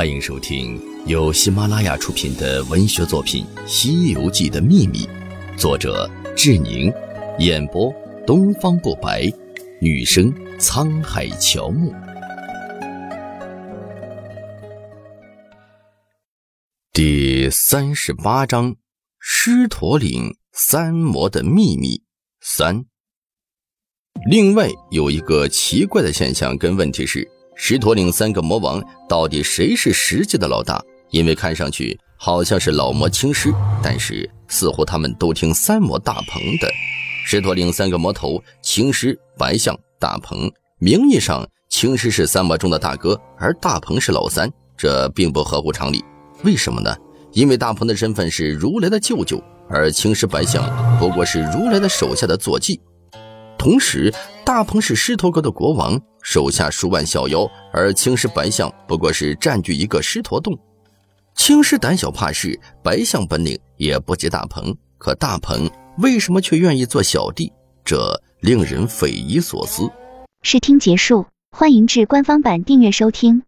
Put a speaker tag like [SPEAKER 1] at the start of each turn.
[SPEAKER 1] 欢迎收听由喜马拉雅出品的文学作品《西游记的秘密》，作者志宁，演播东方不白，女生沧海乔木。第三十八章：狮驼岭三魔的秘密三。另外有一个奇怪的现象跟问题是。狮驼岭三个魔王到底谁是实际的老大？因为看上去好像是老魔青狮，但是似乎他们都听三魔大鹏的。狮驼岭三个魔头青狮、白象、大鹏，名义上青狮是三魔中的大哥，而大鹏是老三，这并不合乎常理。为什么呢？因为大鹏的身份是如来的舅舅，而青狮、白象不过是如来的手下的坐骑。同时，大鹏是狮驼国的国王，手下数万小妖，而青狮、白象不过是占据一个狮驼洞。青狮胆小怕事，白象本领也不及大鹏，可大鹏为什么却愿意做小弟？这令人匪夷所思。
[SPEAKER 2] 试听结束，欢迎至官方版订阅收听。